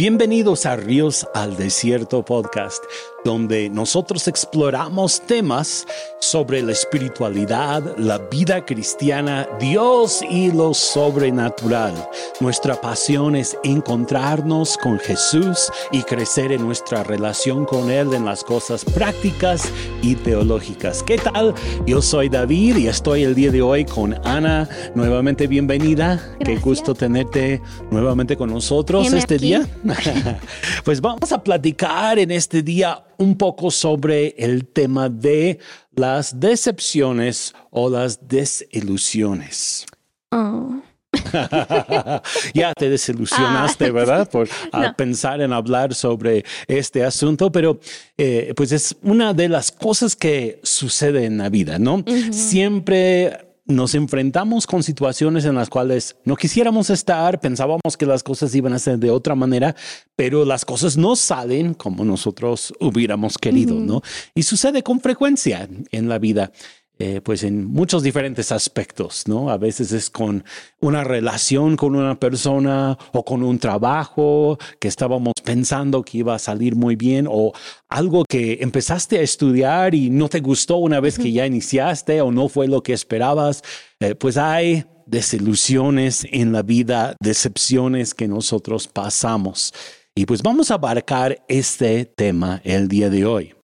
Bienvenidos a Ríos al Desierto podcast, donde nosotros exploramos temas sobre la espiritualidad, la vida cristiana, Dios y lo sobrenatural. Nuestra pasión es encontrarnos con Jesús y crecer en nuestra relación con Él en las cosas prácticas y teológicas. ¿Qué tal? Yo soy David y estoy el día de hoy con Ana. Nuevamente bienvenida. Qué gusto tenerte nuevamente con nosotros este día. pues vamos a platicar en este día un poco sobre el tema de las decepciones o las desilusiones. Oh. ya te desilusionaste, ah. ¿verdad? Por pensar en hablar sobre este asunto, pero eh, pues es una de las cosas que sucede en la vida, ¿no? Siempre nos enfrentamos con situaciones en las cuales no quisiéramos estar, pensábamos que las cosas iban a ser de otra manera, pero las cosas no salen como nosotros hubiéramos querido, ¿no? Y sucede con frecuencia en la vida. Eh, pues en muchos diferentes aspectos, ¿no? A veces es con una relación con una persona o con un trabajo que estábamos pensando que iba a salir muy bien o algo que empezaste a estudiar y no te gustó una vez que ya iniciaste o no fue lo que esperabas, eh, pues hay desilusiones en la vida, decepciones que nosotros pasamos. Y pues vamos a abarcar este tema el día de hoy.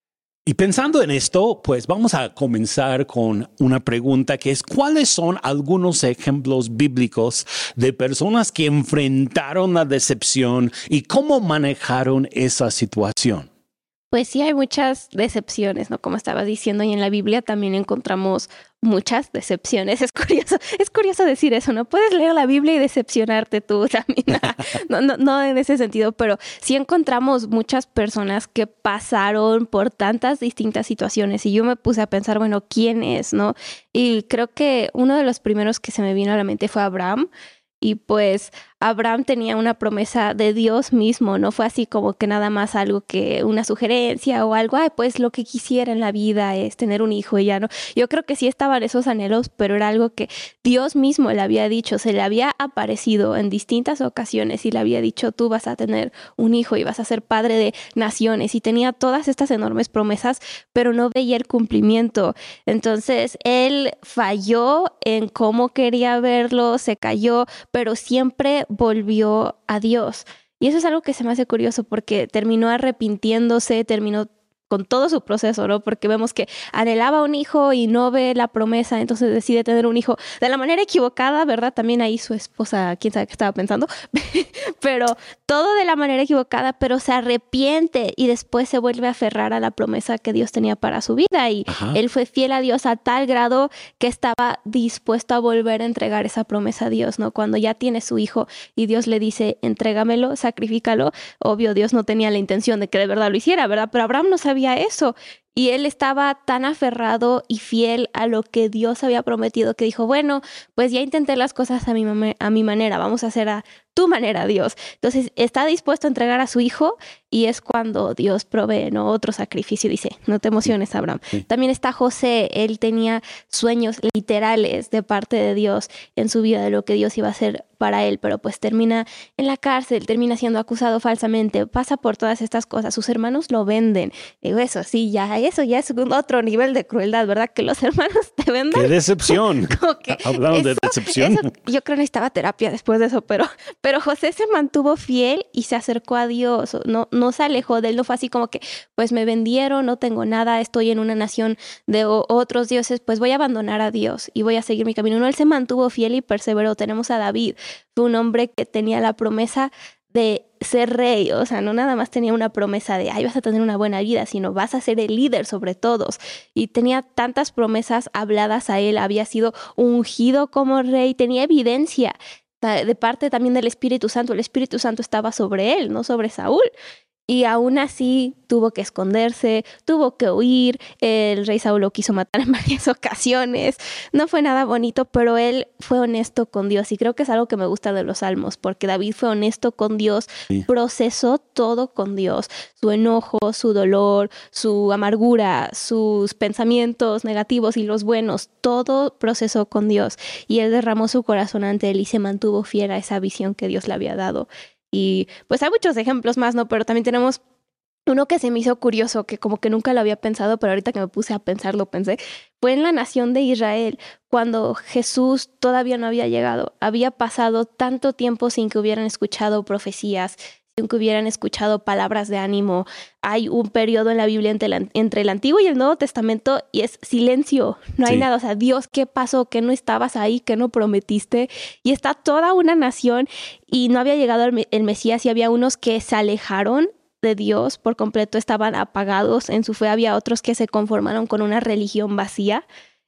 Y pensando en esto, pues vamos a comenzar con una pregunta que es, ¿cuáles son algunos ejemplos bíblicos de personas que enfrentaron la decepción y cómo manejaron esa situación? Pues sí, hay muchas decepciones, ¿no? Como estaba diciendo, y en la Biblia también encontramos muchas decepciones. Es curioso, es curioso decir eso, ¿no? Puedes leer la Biblia y decepcionarte tú también. No, no, no en ese sentido, pero sí encontramos muchas personas que pasaron por tantas distintas situaciones y yo me puse a pensar, bueno, ¿quién es, no? Y creo que uno de los primeros que se me vino a la mente fue Abraham. Y pues Abraham tenía una promesa de Dios mismo, no fue así como que nada más algo que una sugerencia o algo, ay, pues lo que quisiera en la vida es tener un hijo y ya no. Yo creo que sí estaban esos anhelos, pero era algo que Dios mismo le había dicho, se le había aparecido en distintas ocasiones y le había dicho, tú vas a tener un hijo y vas a ser padre de naciones y tenía todas estas enormes promesas, pero no veía el cumplimiento. Entonces, él falló en cómo quería verlo, se cayó, pero siempre volvió a Dios. Y eso es algo que se me hace curioso porque terminó arrepintiéndose, terminó con todo su proceso, ¿no? Porque vemos que anhelaba un hijo y no ve la promesa, entonces decide tener un hijo de la manera equivocada, ¿verdad? También ahí su esposa, quién sabe qué estaba pensando, pero todo de la manera equivocada, pero se arrepiente y después se vuelve a aferrar a la promesa que Dios tenía para su vida y él fue fiel a Dios a tal grado que estaba dispuesto a volver a entregar esa promesa a Dios, ¿no? Cuando ya tiene su hijo y Dios le dice, entrégamelo, sacrifícalo, obvio Dios no tenía la intención de que de verdad lo hiciera, ¿verdad? Pero Abraham no sabía eso. Y él estaba tan aferrado y fiel a lo que Dios había prometido que dijo, bueno, pues ya intenté las cosas a mi, a mi manera, vamos a hacer a tu manera, Dios. Entonces está dispuesto a entregar a su hijo y es cuando Dios provee ¿no? otro sacrificio. Dice, no te emociones, Abraham. También está José, él tenía sueños literales de parte de Dios en su vida de lo que Dios iba a hacer para él, pero pues termina en la cárcel, termina siendo acusado falsamente, pasa por todas estas cosas, sus hermanos lo venden. Digo, eso sí, ya, eso ya es otro nivel de crueldad, ¿verdad? Que los hermanos te venden. ¡Qué decepción! Hablando de decepción. yo creo que necesitaba terapia después de eso, pero pero José se mantuvo fiel y se acercó a Dios, no, no se alejó de él, no fue así como que, pues me vendieron, no tengo nada, estoy en una nación de otros dioses, pues voy a abandonar a Dios y voy a seguir mi camino. No, él se mantuvo fiel y perseveró. Tenemos a David, fue un hombre que tenía la promesa de ser rey, o sea, no nada más tenía una promesa de, ay, vas a tener una buena vida, sino vas a ser el líder sobre todos. Y tenía tantas promesas habladas a él, había sido ungido como rey, tenía evidencia de parte también del Espíritu Santo. El Espíritu Santo estaba sobre él, no sobre Saúl. Y aún así tuvo que esconderse, tuvo que huir, el rey Saúl lo quiso matar en varias ocasiones, no fue nada bonito, pero él fue honesto con Dios y creo que es algo que me gusta de los salmos, porque David fue honesto con Dios, procesó todo con Dios, su enojo, su dolor, su amargura, sus pensamientos negativos y los buenos, todo procesó con Dios y él derramó su corazón ante él y se mantuvo fiel a esa visión que Dios le había dado. Y pues hay muchos ejemplos más, ¿no? Pero también tenemos uno que se me hizo curioso, que como que nunca lo había pensado, pero ahorita que me puse a pensar, lo pensé, fue en la nación de Israel, cuando Jesús todavía no había llegado. Había pasado tanto tiempo sin que hubieran escuchado profecías, que hubieran escuchado palabras de ánimo. Hay un periodo en la Biblia entre, el Antiguo y el Nuevo Testamento y es silencio, no hay nada. O sea, Dios, ¿qué pasó? ¿Que no estabas ahí? ¿Que no prometiste? Y está toda una nación y no había llegado el Mesías y había unos que se alejaron de Dios por completo estaban apagados en su fe. Había otros que se conformaron con una religión vacía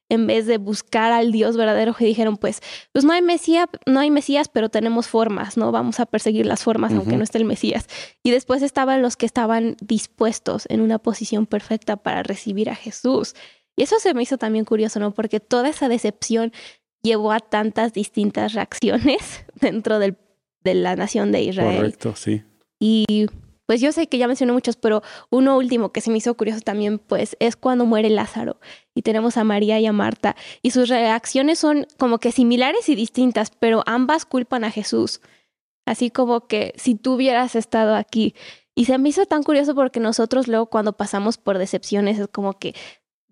en vez de buscar al Dios verdadero que dijeron, pues, pues no hay Mesías, no hay Mesías, pero tenemos formas, ¿no? Vamos a perseguir las formas aunque no esté el Mesías. Y después estaban los que estaban dispuestos en una posición perfecta para recibir a Jesús. Y eso se me hizo también curioso, ¿no? Porque toda esa decepción llevó a tantas distintas reacciones dentro del, de la nación de Israel. Correcto, sí. Y pues yo sé que ya mencioné muchos, pero uno último que se me hizo curioso también, pues es cuando muere Lázaro y tenemos a María y a Marta y sus reacciones son como que similares y distintas, pero ambas culpan a Jesús. Así como que si tú hubieras estado aquí. Y se me hizo tan curioso porque nosotros luego cuando pasamos por decepciones es como que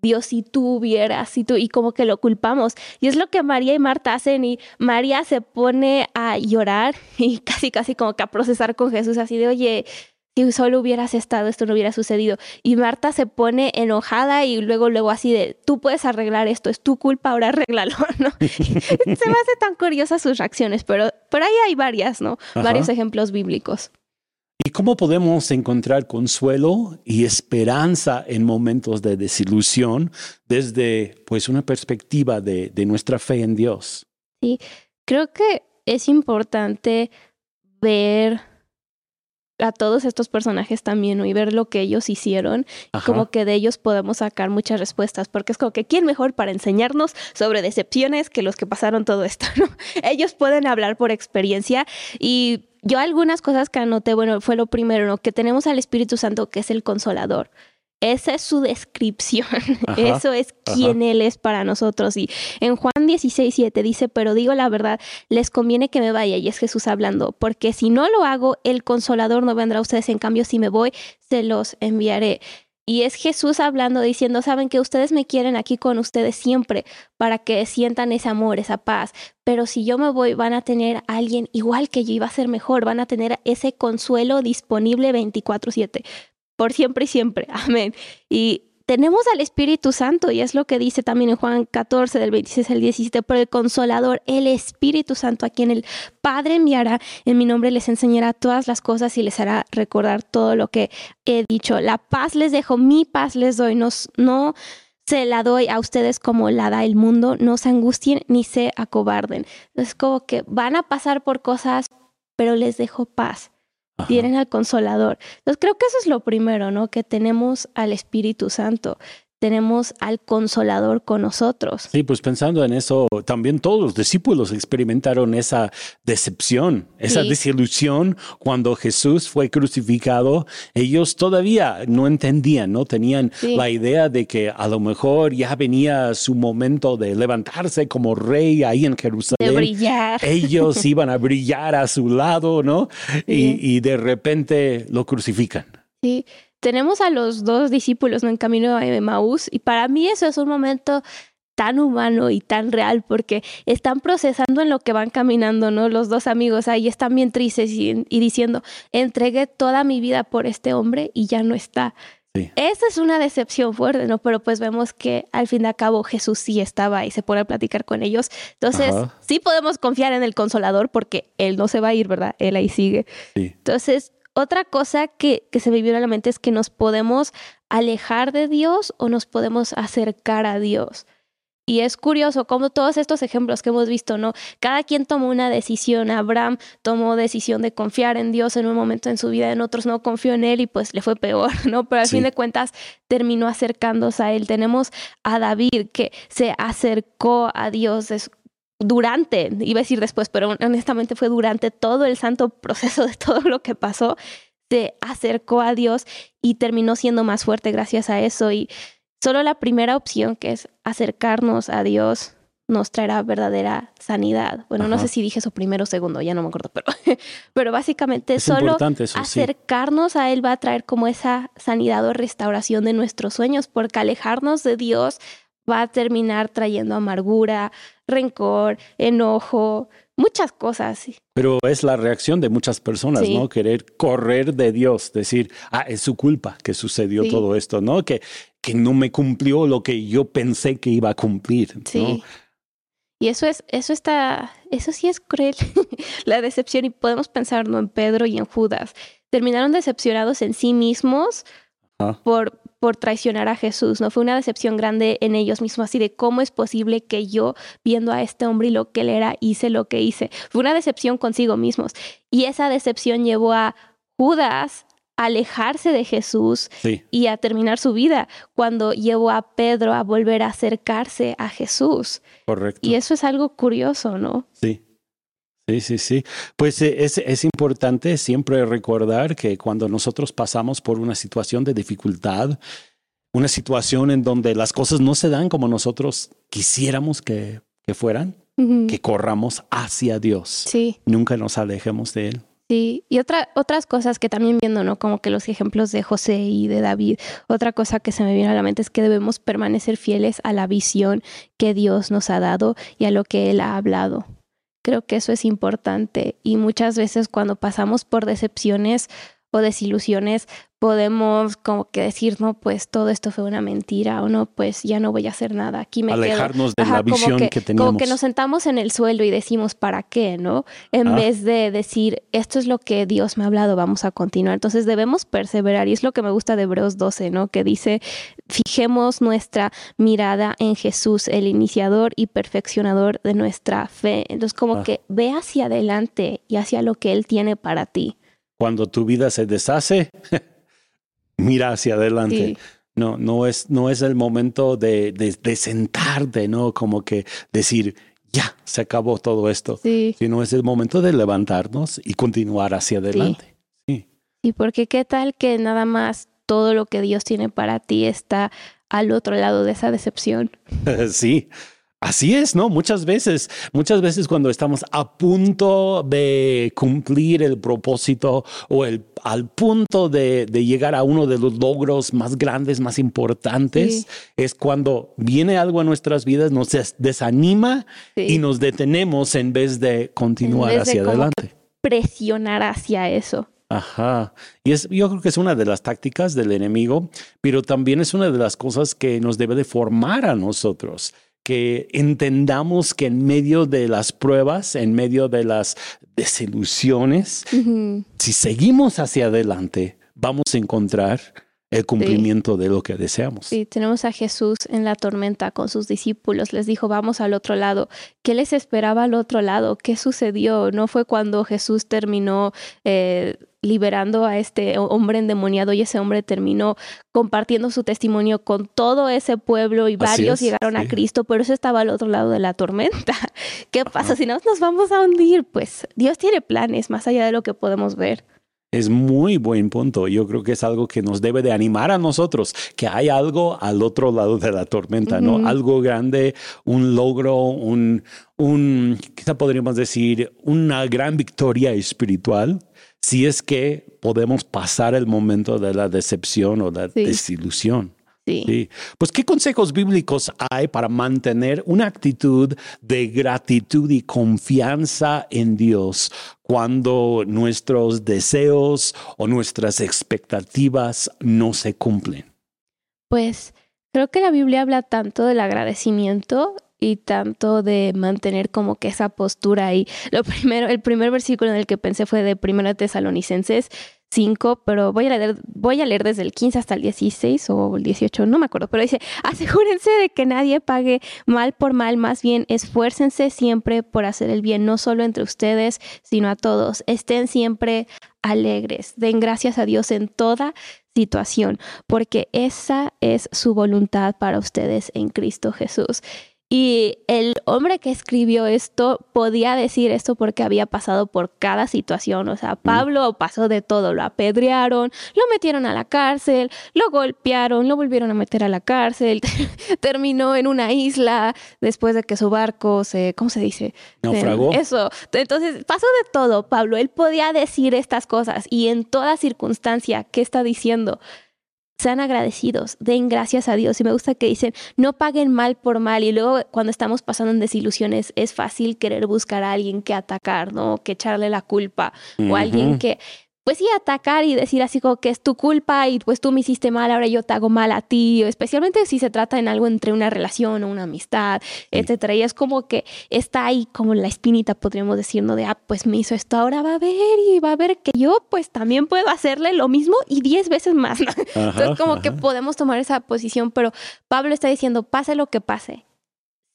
Dios, si tú hubieras, si tú, y como que lo culpamos. Y es lo que María y Marta hacen y María se pone a llorar y casi, casi como que a procesar con Jesús así de, oye, si solo hubieras estado, esto no hubiera sucedido. Y Marta se pone enojada y luego, luego así de, tú puedes arreglar esto, es tu culpa, ahora arréglalo, ¿no? se me hace tan curiosas sus reacciones, pero, pero ahí hay varias, ¿no? Varios ejemplos bíblicos. ¿Y cómo podemos encontrar consuelo y esperanza en momentos de desilusión desde pues una perspectiva de, de nuestra fe en Dios? Sí, creo que es importante ver a todos estos personajes también y ver lo que ellos hicieron, como que de ellos podemos sacar muchas respuestas, porque es como que quién mejor para enseñarnos sobre decepciones que los que pasaron todo esto, ¿no? Ellos pueden hablar por experiencia y yo algunas cosas que anoté, bueno, fue lo primero, ¿no? Que tenemos al Espíritu Santo que es el consolador. Esa es su descripción. Eso es quien Él es para nosotros. Y en Juan 16, 7 dice, pero digo la verdad, les conviene que me vaya. Y es Jesús hablando, porque si no lo hago, el consolador no vendrá a ustedes. En cambio, si me voy, se los enviaré. Y es Jesús hablando, diciendo, saben que ustedes me quieren aquí con ustedes siempre para que sientan ese amor, esa paz. Pero si yo me voy, van a tener a alguien igual que yo iba a ser mejor, van a tener ese consuelo disponible 24/7 por siempre y siempre. Amén. Y tenemos al Espíritu Santo, y es lo que dice también en Juan 14, del 26 al 17, por el Consolador, el Espíritu Santo, a quien el Padre enviará en mi nombre, les enseñará todas las cosas y les hará recordar todo lo que he dicho. La paz les dejo, mi paz les doy, no, no se la doy a ustedes como la da el mundo, no se angustien ni se acobarden. Es como que van a pasar por cosas, pero les dejo paz tienen al consolador. Entonces creo que eso es lo primero, ¿no? Que tenemos al Espíritu Santo tenemos al consolador con nosotros. Sí, pues pensando en eso, también todos los discípulos experimentaron esa decepción, esa desilusión cuando Jesús fue crucificado. Ellos todavía no entendían, no tenían la idea de que a lo mejor ya venía su momento de levantarse como rey ahí en Jerusalén. De brillar. Ellos iban a brillar a su lado, ¿no? Y, y de repente lo crucifican. Sí, tenemos a los dos discípulos en camino a Maús y para mí eso es un momento tan humano y tan real porque están procesando en lo que van caminando, ¿no? Los dos amigos ahí están bien tristes y, diciendo, entregué toda mi vida por este hombre y ya no está. Esa es una decepción fuerte, ¿no? Pero pues vemos que al fin y al cabo Jesús sí estaba y se pone a platicar con ellos. Entonces, sí podemos confiar en el consolador porque él no se va a ir, ¿verdad? Él ahí sigue. Entonces, otra cosa que, se me vino a la mente es que nos podemos alejar de Dios o nos podemos acercar a Dios. Y es curioso como todos estos ejemplos que hemos visto, ¿no? Cada quien tomó una decisión. Abraham tomó decisión de confiar en Dios en un momento en su vida, en otros no confió en él y pues le fue peor, ¿no? Pero al fin de cuentas terminó acercándose a él. Tenemos a David que se acercó a Dios durante, iba a decir después, pero honestamente fue durante todo el santo proceso de todo lo que pasó, se acercó a Dios y terminó siendo más fuerte gracias a eso. Y solo la primera opción, que es acercarnos a Dios, nos traerá verdadera sanidad. Bueno, no sé si dije eso primero o segundo, ya no me acuerdo, pero, pero básicamente solo acercarnos a Él va a traer como esa sanidad o restauración de nuestros sueños, porque alejarnos de Dios va a terminar trayendo amargura, rencor, enojo, muchas cosas. Pero es la reacción de muchas personas, ¿no? Querer correr de Dios, decir, ah, es su culpa que sucedió todo esto, ¿no? Que, que no me cumplió lo que yo pensé que iba a cumplir. Sí. Y eso es, eso está, eso sí es cruel, la decepción. Y podemos pensarlo en Pedro y en Judas. Terminaron decepcionados en sí mismos por, por traicionar a Jesús, ¿no? Fue una decepción grande en ellos mismos, así de cómo es posible que yo, viendo a este hombre y lo que él era, hice lo que hice. Fue una decepción consigo mismos. Y esa decepción llevó a Judas a alejarse de Jesús y a terminar su vida, cuando llevó a Pedro a volver a acercarse a Jesús. Correcto. Y eso es algo curioso, ¿no? Sí. Sí, sí, sí. Pues eh, es, es, importante siempre recordar que cuando nosotros pasamos por una situación de dificultad, una situación en donde las cosas no se dan como nosotros quisiéramos que, que fueran, que corramos hacia Dios. Sí. Nunca nos alejemos de Él. Sí, y otra, otras cosas que también viendo, ¿no? Como que los ejemplos de José y de David, otra cosa que se me viene a la mente es que debemos permanecer fieles a la visión que Dios nos ha dado y a lo que Él ha hablado. Creo que eso es importante. Y muchas veces cuando pasamos por decepciones o desilusiones, podemos como que decir, no, pues todo esto fue una mentira o no, pues ya no voy a hacer nada, aquí me Alejarnos de la visión que, teníamos. Como que nos sentamos en el suelo y decimos, ¿para qué? ¿No? En ah. vez de decir, esto es lo que Dios me ha hablado, vamos a continuar. Entonces debemos perseverar y es lo que me gusta de Hebreos 12, ¿no? Que dice, fijemos nuestra mirada en Jesús, el iniciador y perfeccionador de nuestra fe. Entonces como ah. que ve hacia adelante y hacia lo que Él tiene para ti. Cuando tu vida se deshace, mira hacia adelante. No, no es, no es el momento de, de, sentarte, ¿no? Como que decir, ya, se acabó todo esto. Sí. Sino es el momento de levantarnos y continuar hacia adelante. Sí. Y porque qué tal que nada más todo lo que Dios tiene para ti está al otro lado de esa decepción. sí, Así es, ¿no? Muchas veces, muchas veces cuando estamos a punto de cumplir el propósito o el, al punto de, llegar a uno de los logros más grandes, más importantes, es cuando viene algo a nuestras vidas, nos desanima y nos detenemos en vez de continuar hacia adelante. Presionar hacia eso. Ajá. Y es, yo creo que es una de las tácticas del enemigo, pero también es una de las cosas que nos debe de formar a nosotros que entendamos que en medio de las pruebas, en medio de las desilusiones, si seguimos hacia adelante, vamos a encontrar el cumplimiento de lo que deseamos. Sí, tenemos a Jesús en la tormenta con sus discípulos. Les dijo, vamos al otro lado. ¿Qué les esperaba al otro lado? ¿Qué sucedió? No fue cuando Jesús terminó eh, liberando a este hombre endemoniado y ese hombre terminó compartiendo su testimonio con todo ese pueblo y varios llegaron a Cristo, pero eso estaba al otro lado de la tormenta. ¿Qué pasa si no nos vamos a hundir? Pues Dios tiene planes más allá de lo que podemos ver. Es muy buen punto. Yo creo que es algo que nos debe de animar a nosotros, que hay algo al otro lado de la tormenta, ¿no? Algo grande, un logro, un, un, quizá podríamos decir, una gran victoria espiritual, si es que podemos pasar el momento de la decepción o la desilusión. Sí. Pues, ¿qué consejos bíblicos hay para mantener una actitud de gratitud y confianza en Dios cuando nuestros deseos o nuestras expectativas no se cumplen? Pues creo que la Biblia habla tanto del agradecimiento y tanto de mantener como que esa postura ahí. Lo primero, el primer versículo en el que pensé fue de Primera Tesalonicenses 5, pero voy a, leer, voy a leer desde el 15 hasta el 16 o el 18, no me acuerdo, pero dice, asegúrense de que nadie pague mal por mal, más bien esfuércense siempre por hacer el bien, no solo entre ustedes, sino a todos. Estén siempre alegres, den gracias a Dios en toda situación, porque esa es su voluntad para ustedes en Cristo Jesús. Y el hombre que escribió esto podía decir esto porque había pasado por cada situación. O sea, Pablo pasó de todo. Lo apedrearon, lo metieron a la cárcel, lo golpearon, lo volvieron a meter a la cárcel. terminó en una isla después de que su barco se, ¿cómo se dice? Naufragó. Eso. Entonces, pasó de todo, Pablo. Él podía decir estas cosas y en toda circunstancia, ¿qué está diciendo? Sean agradecidos, den gracias a Dios. Y me gusta que dicen, no paguen mal por mal. Y luego cuando estamos pasando en desilusiones, es fácil querer buscar a alguien que atacar, ¿no? Que echarle la culpa. O alguien que pues sí, atacar y decir así como que es tu culpa y pues tú me hiciste mal, ahora yo te hago mal a ti, especialmente si se trata en algo entre una relación o una amistad, etcétera. Y es como que está ahí como la espinita, podríamos decir, ¿no? De, ah, pues me hizo esto, ahora va a ver y va a ver que yo pues también puedo hacerle lo mismo y diez veces más. Entonces como que podemos tomar esa posición, pero Pablo está diciendo, pase lo que pase,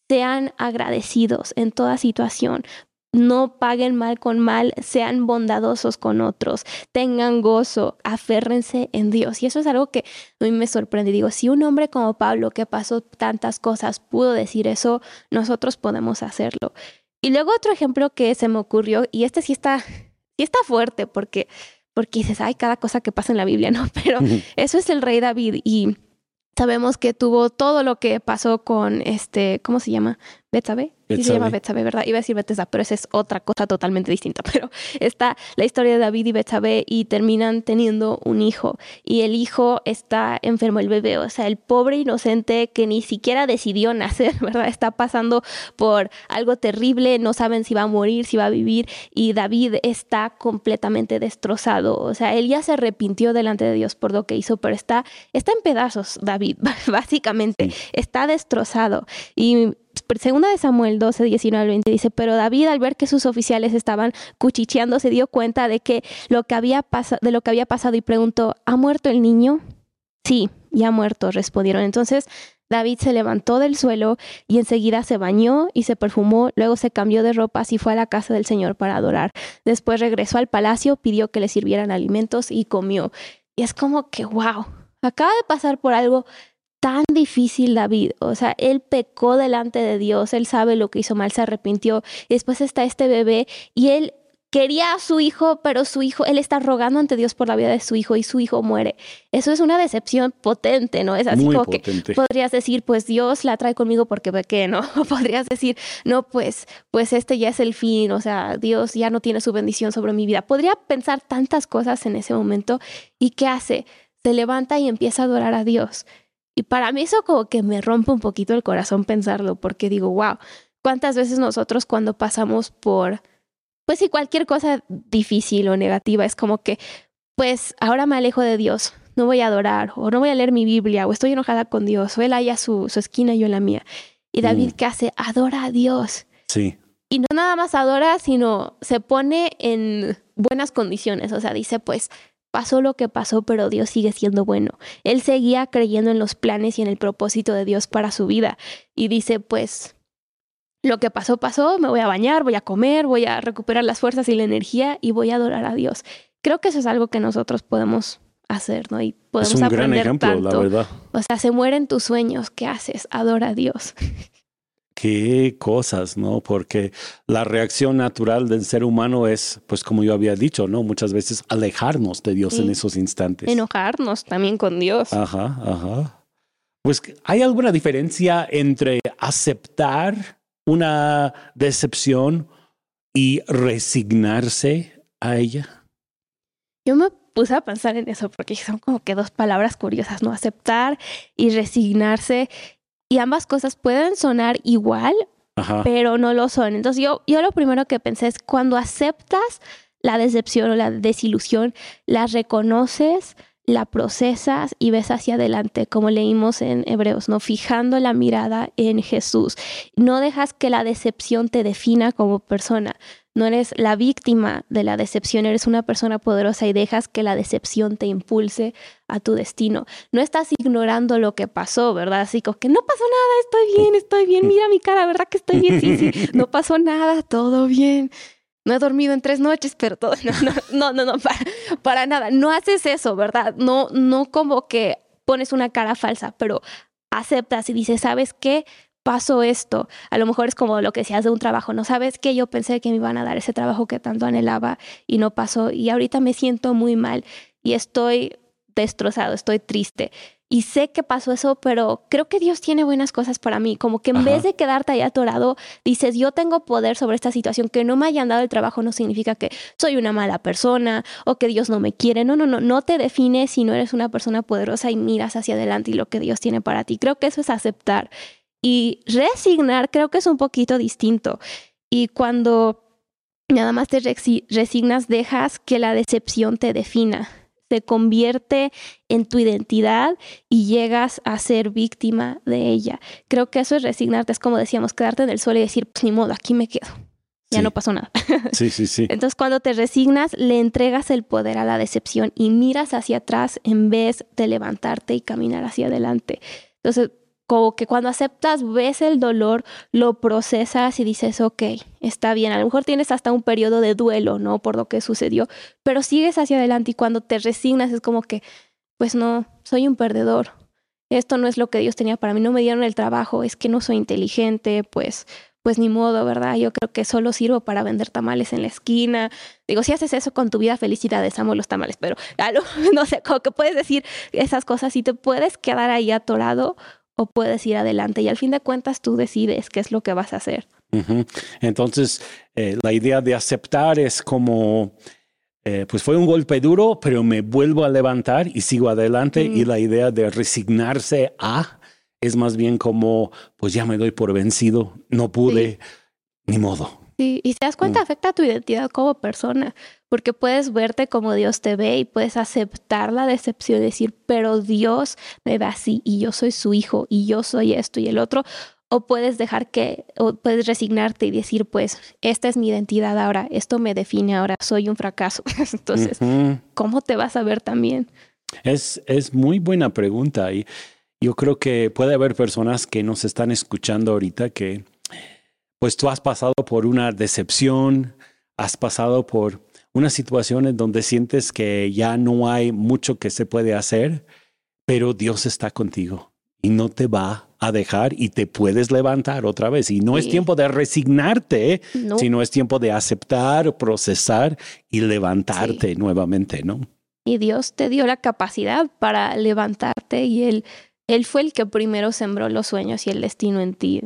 sean agradecidos en toda situación, no paguen mal con mal, sean bondadosos con otros, tengan gozo, aférrense en Dios. Y eso es algo que a mí me sorprende. Digo, si un hombre como Pablo, que pasó tantas cosas, pudo decir eso, nosotros podemos hacerlo. Y luego otro ejemplo que se me ocurrió, y este sí está, sí está fuerte, porque, porque dices, hay cada cosa que pasa en la Biblia, ¿no? Pero eso es el rey David y sabemos que tuvo todo lo que pasó con este, ¿cómo se llama? Betsabe. Sí se llama Betsabe, ¿verdad? Iba a decir Betesda, pero esa es otra cosa totalmente distinta. Pero está la historia de David y Betsabe y terminan teniendo un hijo. Y el hijo está enfermo, el bebé. O sea, el pobre inocente que ni siquiera decidió nacer, ¿verdad? Está pasando por algo terrible, no saben si va a morir, si va a vivir. Y David está completamente destrozado. O sea, él ya se arrepintió delante de Dios por lo que hizo, pero está, está en pedazos, David, básicamente. Está destrozado. Y segunda de Samuel 12, 19 20 dice, pero David al ver que sus oficiales estaban cuchicheando se dio cuenta de que lo que había de lo que había pasado y preguntó, ¿ha muerto el niño? Sí, ya ha muerto, respondieron. Entonces David se levantó del suelo y enseguida se bañó y se perfumó, luego se cambió de ropas y fue a la casa del Señor para adorar. Después regresó al palacio, pidió que le sirvieran alimentos y comió. Y es como que, wow, acaba de pasar por algo tan difícil David. O sea, él pecó delante de Dios, él sabe lo que hizo mal, se arrepintió. Y después está este bebé y él quería a su hijo, pero su hijo, él está rogando ante Dios por la vida de su hijo y su hijo muere. Eso es una decepción potente, ¿no? Es así como que podrías decir, pues Dios la trae conmigo porque pequé, ¿no? podrías decir, no, pues, pues este ya es el fin, o sea, Dios ya no tiene su bendición sobre mi vida. Podría pensar tantas cosas en ese momento y ¿qué hace? Se levanta y empieza a adorar a Dios. Y para mí eso como que me rompe un poquito el corazón pensarlo, porque digo, wow, ¿cuántas veces nosotros cuando pasamos por, pues si cualquier cosa difícil o negativa, es como que, pues ahora me alejo de Dios, no voy a adorar, o no voy a leer mi Biblia, o estoy enojada con Dios, o él haya su, su esquina y yo la mía. Y David, mm. ¿qué hace? Adora a Dios. Sí. Y no nada más adora, sino se pone en buenas condiciones. O sea, dice, pues Pasó lo que pasó, pero Dios sigue siendo bueno. Él seguía creyendo en los planes y en el propósito de Dios para su vida. Y dice, pues, lo que pasó, pasó, me voy a bañar, voy a comer, voy a recuperar las fuerzas y la energía y voy a adorar a Dios. Creo que eso es algo que nosotros podemos hacer, ¿no? Y podemos es un gran ejemplo, la verdad. O sea, se mueren tus sueños, ¿qué haces? Adora a Dios. qué cosas, ¿no? Porque la reacción natural del ser humano es, pues como yo había dicho, ¿no? Muchas veces alejarnos de Dios en esos instantes. Enojarnos también con Dios. Ajá, ajá. Pues hay alguna diferencia entre aceptar una decepción y resignarse a ella. Yo me puse a pensar en eso porque son como que dos palabras curiosas, ¿no? Aceptar y resignarse y ambas cosas pueden sonar igual, pero no lo son. Entonces yo, yo lo primero que pensé es cuando aceptas la decepción o la desilusión, la reconoces, la procesas y ves hacia adelante, como leímos en Hebreos, ¿no? Fijando la mirada en Jesús. No dejas que la decepción te defina como persona. No eres la víctima de la decepción, eres una persona poderosa y dejas que la decepción te impulse a tu destino. No estás ignorando lo que pasó, ¿verdad? Así como que no pasó nada, estoy bien, estoy bien, mira mi cara, ¿verdad que estoy bien? Sí, sí, no pasó nada, todo bien no he dormido en tres noches, pero todo, no, no, no, no, para, nada. No haces eso, ¿verdad? No, no como que pones una cara falsa, pero aceptas y dices, ¿sabes qué? pasó esto. A lo mejor es como lo que decías de un trabajo, ¿no sabes que yo pensé que me iban a dar ese trabajo que tanto anhelaba y no pasó y ahorita me siento muy mal y estoy destrozado, estoy triste. Y sé que pasó eso, pero creo que Dios tiene buenas cosas para mí. Como que en vez de quedarte ahí atorado, dices, yo tengo poder sobre esta situación. Que no me hayan dado el trabajo no significa que soy una mala persona o que Dios no me quiere. No, no, no. No te defines si no eres una persona poderosa y miras hacia adelante y lo que Dios tiene para ti. Creo que eso es aceptar. Y resignar creo que es un poquito distinto. Y cuando nada más te resignas, dejas que la decepción te defina se convierte en tu identidad y llegas a ser víctima de ella. Creo que eso es resignarte, es como decíamos, quedarte en el suelo y decir, pues ni modo, aquí me quedo. Ya no pasó nada. Sí, sí, sí. Entonces cuando te resignas, le entregas el poder a la decepción y miras hacia atrás en vez de levantarte y caminar hacia adelante. Entonces, como que cuando aceptas, ves el dolor, lo procesas y dices, ok, está bien. A lo mejor tienes hasta un periodo de duelo, ¿no? Por lo que sucedió, pero sigues hacia adelante y cuando te resignas es como que, pues no, soy un perdedor. Esto no es lo que Dios tenía para mí, no me dieron el trabajo, es que no soy inteligente, pues pues ni modo, ¿verdad? Yo creo que solo sirvo para vender tamales en la esquina. Digo, si haces eso con tu vida, felicidades, amo los tamales, pero no sé, como que puedes decir esas cosas y te puedes quedar ahí atorado o puedes ir adelante y al fin de cuentas tú decides qué es lo que vas a hacer. Entonces, eh, la idea de aceptar es como, eh, pues fue un golpe duro, pero me vuelvo a levantar y sigo adelante y la idea de resignarse a es más bien como, pues ya me doy por vencido, no pude, ni modo. Sí, y te das cuenta, mm. afecta a tu identidad como persona, porque puedes verte como Dios te ve y puedes aceptar la decepción y decir, pero Dios me ve así y yo soy su hijo y yo soy esto y el otro. O puedes dejar que, o puedes resignarte y decir, pues, esta es mi identidad ahora, esto me define ahora, soy un fracaso. Entonces, ¿cómo te vas a ver también? Es, es muy buena pregunta y yo creo que puede haber personas que nos están escuchando ahorita que pues tú has pasado por una decepción, has pasado por una situación en donde sientes que ya no hay mucho que se puede hacer, pero Dios está contigo y no te va a dejar y te puedes levantar otra vez. Y no es tiempo de resignarte, sino es tiempo de aceptar, procesar y levantarte nuevamente, ¿no? Y Dios te dio la capacidad para levantarte y él, él fue el que primero sembró los sueños y el destino en ti.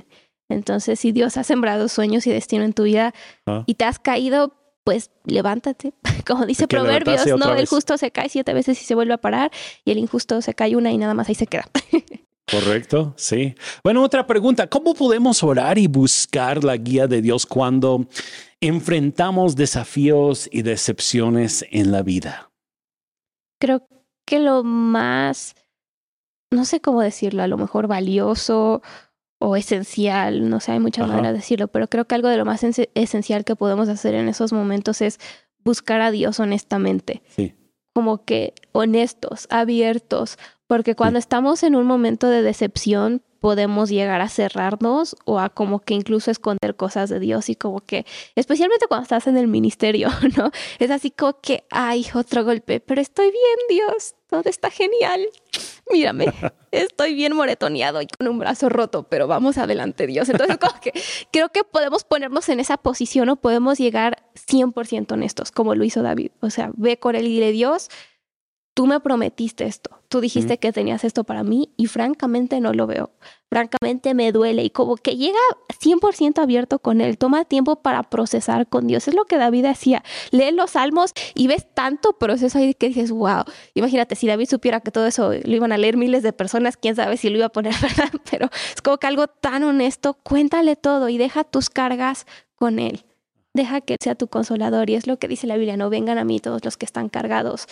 Entonces, si Dios ha sembrado sueños y destino en tu vida ah. y te has caído, pues levántate. Como dice Proverbios, no, el justo se cae siete veces y se vuelve a parar y el injusto se cae una y nada más ahí se queda. Correcto, sí. Bueno, otra pregunta, ¿cómo podemos orar y buscar la guía de Dios cuando enfrentamos desafíos y decepciones en la vida? Creo que lo más, no sé cómo decirlo, a lo mejor valioso o esencial, no sé, hay muchas maneras de decirlo, pero creo que algo de lo más esencial que podemos hacer en esos momentos es buscar a Dios honestamente. Sí. Como que honestos, abiertos, porque cuando estamos en un momento de decepción, podemos llegar a cerrarnos o a como que incluso esconder cosas de Dios y como que, especialmente cuando estás en el ministerio, ¿no? Es así como que, ay, otro golpe, pero estoy bien, Dios, todo está genial. Mírame, estoy bien moretoneado y con un brazo roto, pero vamos adelante, Dios. Entonces, como que creo que podemos ponernos en esa posición o podemos llegar 100% honestos, como lo hizo David. O sea, ve con él y dile, Dios, tú me prometiste esto, tú dijiste que tenías esto para mí y francamente no lo veo. Francamente me duele y como que llega 100% abierto con él, toma tiempo para procesar con Dios. Es lo que David hacía. Lee los salmos y ves tanto proceso ahí que dices, wow, imagínate si David supiera que todo eso lo iban a leer miles de personas, quién sabe si lo iba a poner, ¿verdad? Pero es como que algo tan honesto, cuéntale todo y deja tus cargas con él. Deja que sea tu consolador y es lo que dice la Biblia, no vengan a mí todos los que están cargados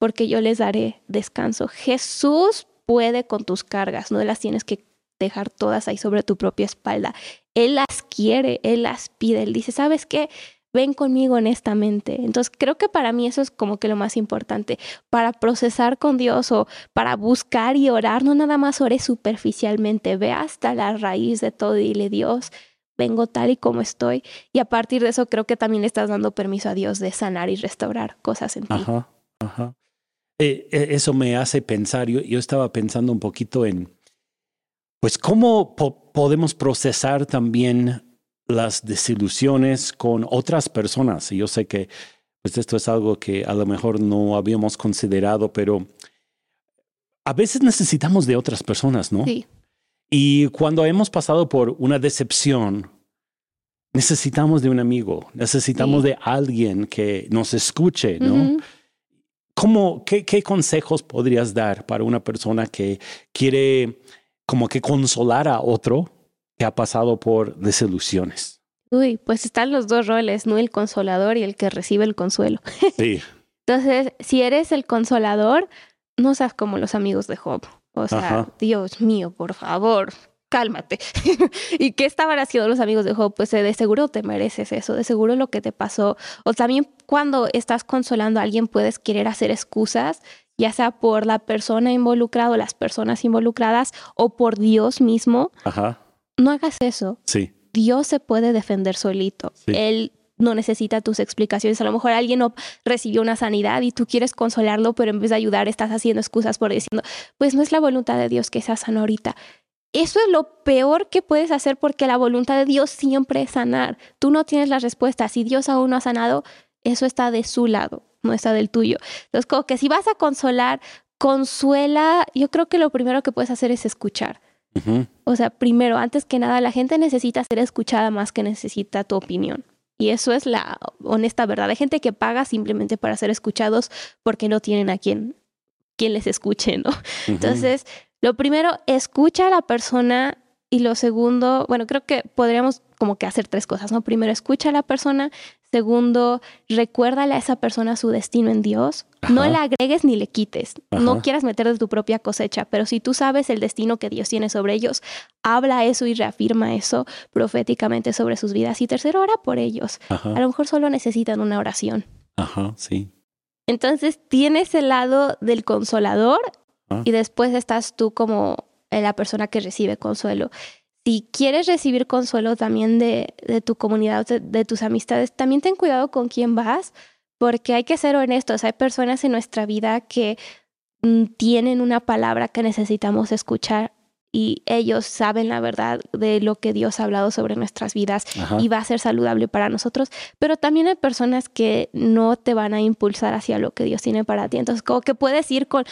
porque yo les daré descanso. Jesús puede con tus cargas, no las tienes que dejar todas ahí sobre tu propia espalda. Él las quiere, Él las pide, Él dice, ¿sabes qué? Ven conmigo honestamente. Entonces creo que para mí eso es como que lo más importante. Para procesar con Dios o para buscar y orar, no nada más ore superficialmente, ve hasta la raíz de todo y dile Dios, vengo tal y como estoy. Y a partir de eso creo que también le estás dando permiso a Dios de sanar y restaurar cosas en ti. Ajá, ajá. Eh, eh, eso me hace pensar, yo, yo, estaba pensando un poquito en, pues cómo podemos procesar también las desilusiones con otras personas. Y yo sé que pues esto es algo que a lo mejor no habíamos considerado, pero a veces necesitamos de otras personas, ¿no? Sí. Y cuando hemos pasado por una decepción, necesitamos de un amigo, necesitamos de alguien que nos escuche, ¿no? ¿Cómo, qué, qué, consejos podrías dar para una persona que quiere como que consolar a otro que ha pasado por desilusiones? Uy, pues están los dos roles, ¿no? El consolador y el que recibe el consuelo. Sí. Entonces, si eres el consolador, no seas como los amigos de Job. O sea, Dios mío, por favor, cálmate. ¿Y qué estaban haciendo los amigos de Job? Pues de seguro te mereces eso, de seguro lo que te pasó. O también cuando estás consolando a alguien puedes querer hacer excusas, ya sea por la persona involucrada o las personas involucradas o por Dios mismo. Ajá. No hagas eso. Sí. Dios se puede defender solito. Él no necesita tus explicaciones. A lo mejor alguien no recibió una sanidad y tú quieres consolarlo, pero en vez de ayudar estás haciendo excusas por diciendo, pues no es la voluntad de Dios que sea sano ahorita. Eso es lo peor que puedes hacer porque la voluntad de Dios siempre es sanar. Tú no tienes las respuestas. Si Dios aún no ha sanado, eso está de su lado, no está del tuyo. Entonces, como que si vas a consolar, consuela, yo creo que lo primero que puedes hacer es escuchar. O sea, primero, antes que nada, la gente necesita ser escuchada más que necesita tu opinión. Y eso es la honesta verdad. Hay gente que paga simplemente para ser escuchados porque no tienen a quien, quien les escuche, ¿no? Entonces, lo primero, escucha a la persona y lo segundo, bueno, creo que podríamos como que hacer tres cosas, ¿no? Primero, escucha a la persona. Segundo, recuérdale a esa persona su destino en Dios. No le agregues ni le quites. No quieras meter de tu propia cosecha, pero si tú sabes el destino que Dios tiene sobre ellos, habla eso y reafirma eso proféticamente sobre sus vidas. Y tercero, ora por ellos. A lo mejor solo necesitan una oración. Ajá, sí. Entonces tienes el lado del consolador y después estás tú como la persona que recibe consuelo si quieres recibir consuelo también de, de tu comunidad, de, de, tus amistades, también ten cuidado con quién vas, porque hay que ser honestos. Hay personas en nuestra vida que mm, tienen una palabra que necesitamos escuchar y ellos saben la verdad de lo que Dios ha hablado sobre nuestras vidas y va a ser saludable para nosotros, pero también hay personas que no te van a impulsar hacia lo que Dios tiene para ti. Entonces, como que puedes ir con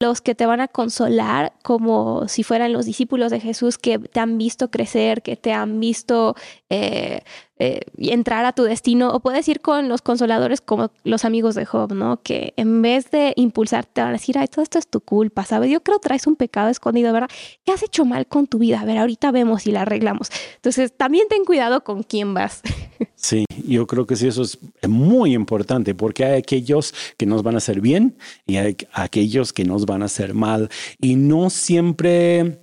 los que te van a consolar como si fueran los discípulos de Jesús que te han visto crecer, que te han visto eh, eh, entrar a tu destino, o puedes ir con los consoladores como los amigos de Job, ¿no? Que en vez de impulsarte, te van a decir, ay, todo esto es tu culpa, ¿sabes? Yo creo que traes un pecado escondido, ¿verdad? ¿Qué has hecho mal con tu vida? A ver, ahorita vemos y la arreglamos. Entonces, también ten cuidado con quién vas. Sí, yo creo que sí, eso es muy importante porque hay aquellos que nos van a hacer bien y hay aquellos que nos van a hacer mal. Y no siempre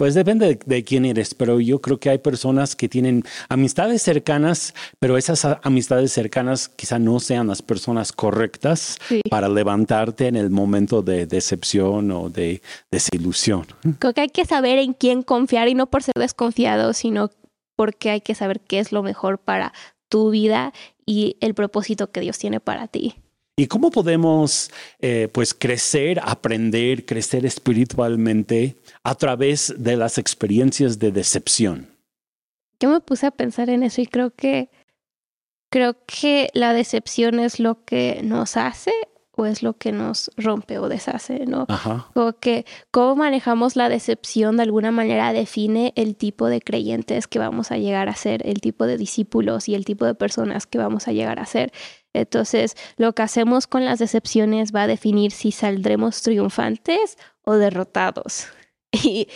pues depende de, quién eres, pero yo creo que hay personas que tienen amistades cercanas, pero esas amistades cercanas quizá no sean las personas correctas para levantarte en el momento de decepción o de desilusión. Creo que hay que saber en quién confiar y no por ser desconfiado, sino porque hay que saber qué es lo mejor para tu vida y el propósito que Dios tiene para ti. ¿Y cómo podemos eh, pues crecer, aprender, crecer espiritualmente a través de las experiencias de decepción? Yo me puse a pensar en eso y creo que creo que la decepción es lo que nos hace o es lo que nos rompe o deshace, ¿no? Ajá. Como que cómo manejamos la decepción de alguna manera define el tipo de creyentes que vamos a llegar a ser, el tipo de discípulos y el tipo de personas que vamos a llegar a ser. Entonces, lo que hacemos con las decepciones va a definir si saldremos triunfantes o derrotados.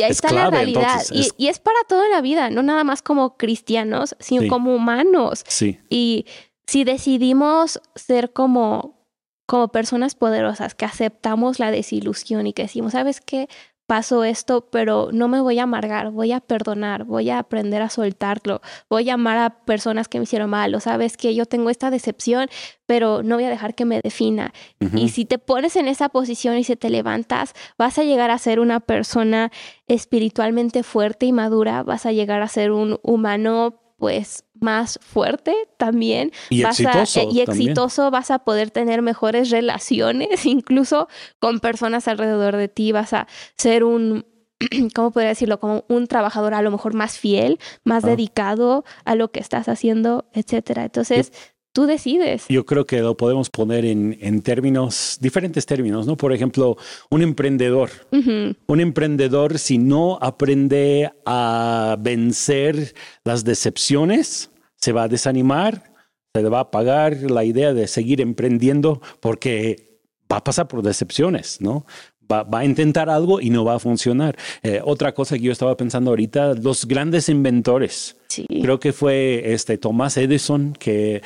Y, ahí está la realidad. y, es... para toda la vida, no nada más como cristianos, sino como humanos. Sí. Y si decidimos ser como, como personas poderosas, que aceptamos la desilusión y que decimos, ¿sabes qué? Pasó esto, pero no me voy a amargar, voy a perdonar, voy a aprender a soltarlo, voy a amar a personas que me hicieron mal, o sabes que yo tengo esta decepción, pero no voy a dejar que me defina. Y si te pones en esa posición y se te levantas, vas a llegar a ser una persona espiritualmente fuerte y madura, vas a llegar a ser un humano pues más fuerte también. Y exitoso. y exitoso, vas a poder tener mejores relaciones, incluso con personas alrededor de ti, vas a ser un ¿cómo podría decirlo? Como un trabajador a lo mejor más fiel, más ah. dedicado a lo que estás haciendo, etcétera. Entonces, tú decides. Yo creo que lo podemos poner en, términos, diferentes términos, ¿no? Por ejemplo, un emprendedor. Un emprendedor, si no aprende a vencer las decepciones, se va a desanimar, se le va a apagar la idea de seguir emprendiendo porque va a pasar por decepciones, ¿no? Va, a intentar algo y no va a funcionar. Eh, otra cosa que yo estaba pensando ahorita, los grandes inventores. Creo que fue este Thomas Edison que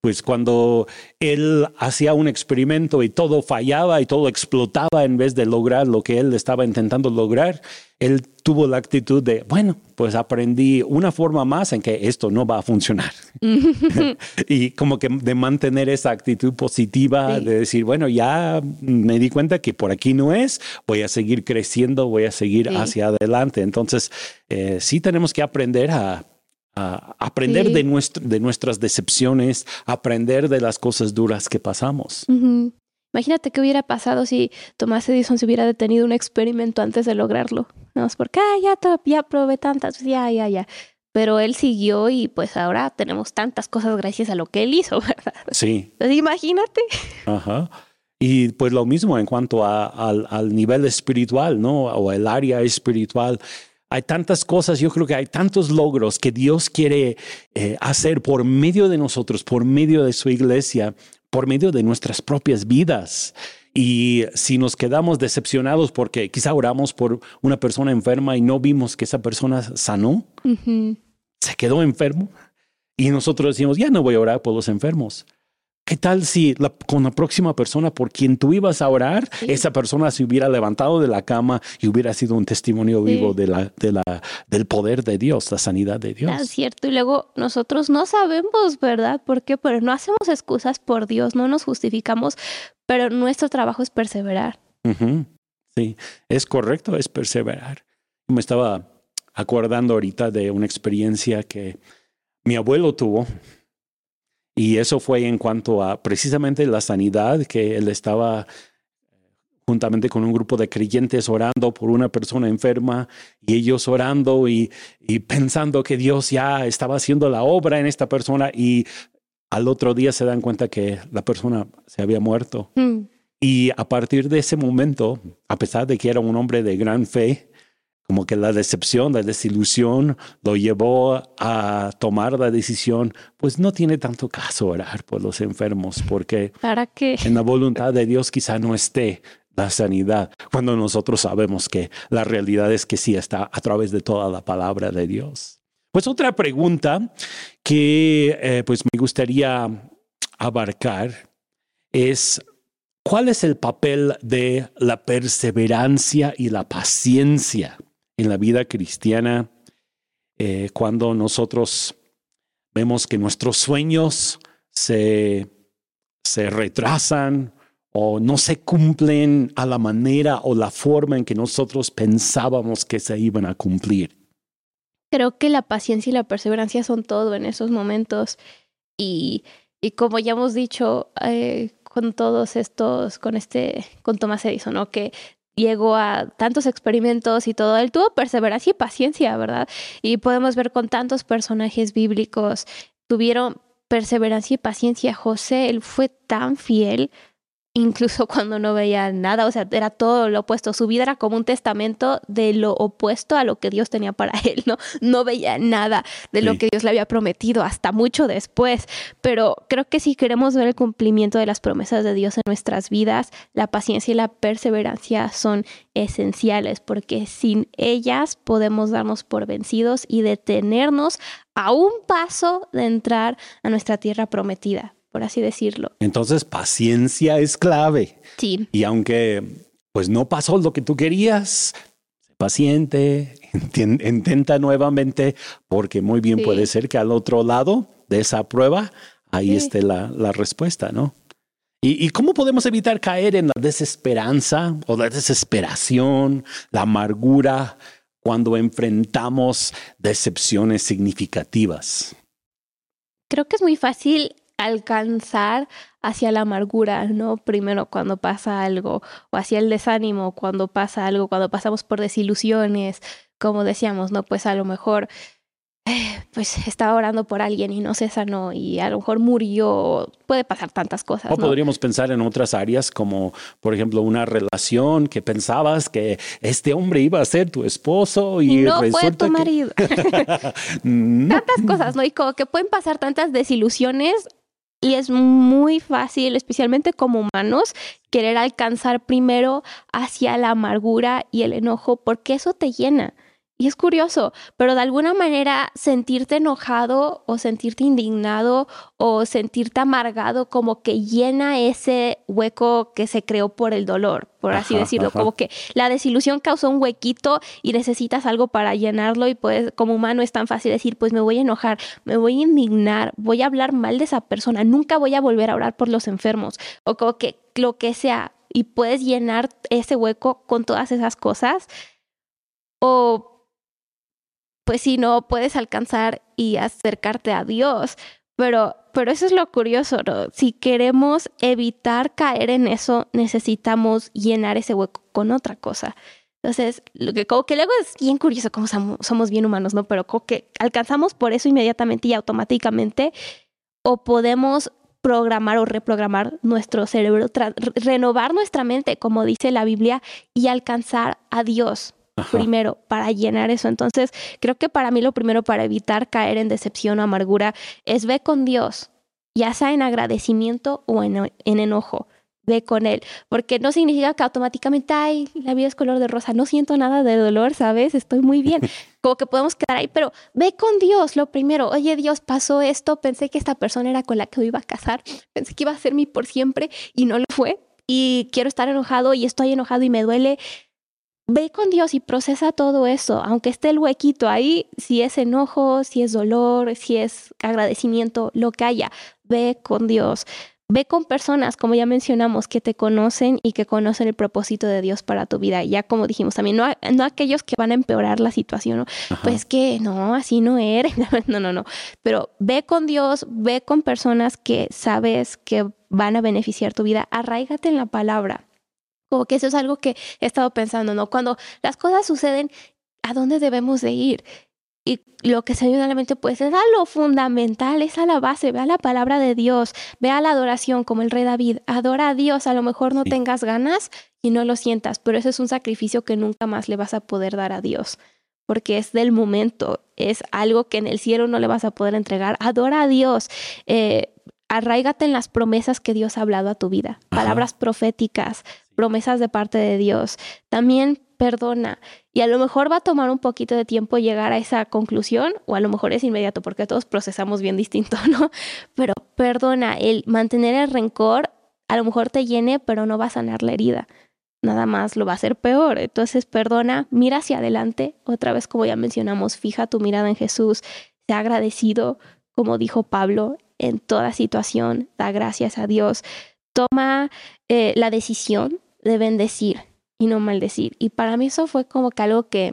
pues cuando él hacía un experimento y todo fallaba y todo explotaba en vez de lograr lo que él estaba intentando lograr, él tuvo la actitud de, bueno, pues aprendí una forma más en que esto no va a funcionar. y como que de mantener esa actitud positiva, de decir, bueno, ya me di cuenta que por aquí no es, voy a seguir creciendo, voy a seguir hacia adelante. Entonces, eh, sí tenemos que aprender a aprender de, de nuestras decepciones, aprender de las cosas duras que pasamos. Imagínate qué hubiera pasado si Tomás Edison se hubiera detenido un experimento antes de lograrlo. No, es porque ah, ya, ya probé tantas, ya, ya, ya. Pero él siguió y pues ahora tenemos tantas cosas gracias a lo que él hizo, ¿verdad? Sí. Entonces imagínate. Ajá. Y pues lo mismo en cuanto al, al, nivel espiritual, ¿no? O el área espiritual hay tantas cosas, yo creo que hay tantos logros que Dios quiere eh, hacer por medio de nosotros, por medio de su iglesia, por medio de nuestras propias vidas. Y si nos quedamos decepcionados porque quizá oramos por una persona enferma y no vimos que esa persona sanó, se quedó enfermo, y nosotros decimos, ya no voy a orar por los enfermos. ¿Qué tal si con la próxima persona por quien tú ibas a orar, esa persona se hubiera levantado de la cama y hubiera sido un testimonio vivo de la, de la, del poder de Dios, la sanidad de Dios? Es cierto. Y luego nosotros no sabemos, ¿verdad? ¿Por qué? Pero no hacemos excusas por Dios, no nos justificamos, pero nuestro trabajo es perseverar. Sí, es correcto, es perseverar. Me estaba acordando ahorita de una experiencia que mi abuelo tuvo y eso fue en cuanto a precisamente la sanidad, que él estaba juntamente con un grupo de creyentes orando por una persona enferma y ellos orando y, pensando que Dios ya estaba haciendo la obra en esta persona y al otro día se dan cuenta que la persona se había muerto. Mm. Y a partir de ese momento, a pesar de que era un hombre de gran fe, como que la decepción, la desilusión lo llevó a tomar la decisión, pues no tiene tanto caso orar por los enfermos, porque ¿Para qué? en la voluntad de Dios quizá no esté la sanidad, cuando nosotros sabemos que la realidad es que sí está a través de toda la palabra de Dios. Pues otra pregunta que eh, pues me gustaría abarcar es ¿cuál es el papel de la perseverancia y la paciencia en la vida cristiana eh, cuando nosotros vemos que nuestros sueños se, se retrasan o no se cumplen a la manera o la forma en que nosotros pensábamos que se iban a cumplir. Creo que la paciencia y la perseverancia son todo en esos momentos y, y como ya hemos dicho eh, con todos estos, con este, con Thomas Edison, ¿no? Que llegó a tantos experimentos y todo, él tuvo perseverancia y paciencia, ¿verdad? Y podemos ver con tantos personajes bíblicos, tuvieron perseverancia y paciencia. José, él fue tan fiel incluso cuando no veía nada, o sea, era todo lo opuesto, su vida era como un testamento de lo opuesto a lo que Dios tenía para él, ¿no? No veía nada de lo que Dios le había prometido hasta mucho después, pero creo que si queremos ver el cumplimiento de las promesas de Dios en nuestras vidas, la paciencia y la perseverancia son esenciales, porque sin ellas podemos darnos por vencidos y detenernos a un paso de entrar a nuestra tierra prometida por así decirlo. Entonces, paciencia es clave. Sí. Y aunque pues no pasó lo que tú querías, paciente, intenta nuevamente, porque muy bien puede ser que al otro lado de esa prueba, ahí esté la, la, respuesta, ¿no? ¿Y, ¿Y cómo podemos evitar caer en la desesperanza o la desesperación, la amargura cuando enfrentamos decepciones significativas? Creo que es muy fácil alcanzar hacia la amargura, ¿no? Primero cuando pasa algo, o hacia el desánimo cuando pasa algo, cuando pasamos por desilusiones, como decíamos, ¿no? Pues a lo mejor pues estaba orando por alguien y no se sanó y a lo mejor murió, puede pasar tantas cosas. O podríamos pensar en otras áreas como, por ejemplo, una relación que pensabas que este hombre iba a ser tu esposo y, no fue tu marido. tantas cosas, ¿no? Y como que pueden pasar tantas desilusiones y es muy fácil, especialmente como humanos, querer alcanzar primero hacia la amargura y el enojo porque eso te llena. Y es curioso, pero de alguna manera sentirte enojado o sentirte indignado o sentirte amargado como que llena ese hueco que se creó por el dolor, por así decirlo, como que la desilusión causó un huequito y necesitas algo para llenarlo y pues como humano es tan fácil decir, pues me voy a enojar, me voy a indignar, voy a hablar mal de esa persona, nunca voy a volver a orar por los enfermos o como que lo que sea y puedes llenar ese hueco con todas esas cosas o pues si no puedes alcanzar y acercarte a Dios. Pero, pero eso es lo curioso, ¿no? Si queremos evitar caer en eso, necesitamos llenar ese hueco con otra cosa. Entonces, lo que como que luego es bien curioso como somos, bien humanos, ¿no? Pero como que alcanzamos por eso inmediatamente y automáticamente o podemos programar o reprogramar nuestro cerebro, renovar nuestra mente, como dice la Biblia, y alcanzar a Dios primero para llenar eso. Entonces, creo que para mí lo primero para evitar caer en decepción o amargura es ve con Dios, ya sea en agradecimiento o en, enojo. Ve con Él, porque no significa que automáticamente, ay, la vida es color de rosa, no siento nada de dolor, ¿sabes? Estoy muy bien. Como que podemos quedar ahí, pero ve con Dios lo primero. Oye, Dios, pasó esto, pensé que esta persona era con la que me iba a casar, pensé que iba a ser mi por siempre y no lo fue. Y quiero estar enojado y estoy enojado y me duele ve con Dios y procesa todo eso, aunque esté el huequito ahí, si es enojo, si es dolor, si es agradecimiento, lo que haya, ve con Dios. Ve con personas, como ya mencionamos, que te conocen y que conocen el propósito de Dios para tu vida. Ya como dijimos también, no, no aquellos que van a empeorar la situación, ¿no? pues que no, así no eres. no, no, no. Pero ve con Dios, ve con personas que sabes que van a beneficiar tu vida. Arraigate en la palabra. Como que eso es algo que he estado pensando, ¿no? Cuando las cosas suceden, ¿a dónde debemos de ir? Y lo que se viene a la mente, pues es a lo fundamental, es a la base, ve a la palabra de Dios, ve a la adoración como el rey David, adora a Dios, a lo mejor no tengas ganas y no lo sientas, pero ese es un sacrificio que nunca más le vas a poder dar a Dios, porque es del momento, es algo que en el cielo no le vas a poder entregar, adora a Dios. Eh, arraigate en las promesas que Dios ha hablado a tu vida, palabras proféticas, promesas de parte de Dios. También perdona. Y a lo mejor va a tomar un poquito de tiempo llegar a esa conclusión, o a lo mejor es inmediato, porque todos procesamos bien distinto, ¿no? Pero perdona, el mantener el rencor a lo mejor te llene, pero no va a sanar la herida. Nada más lo va a hacer peor. Entonces, perdona, mira hacia adelante. Otra vez, como ya mencionamos, fija tu mirada en Jesús. Sea agradecido, como dijo Pablo, en toda situación. Da gracias a Dios. Toma eh, la decisión de bendecir y no maldecir. Y para mí eso fue como que algo que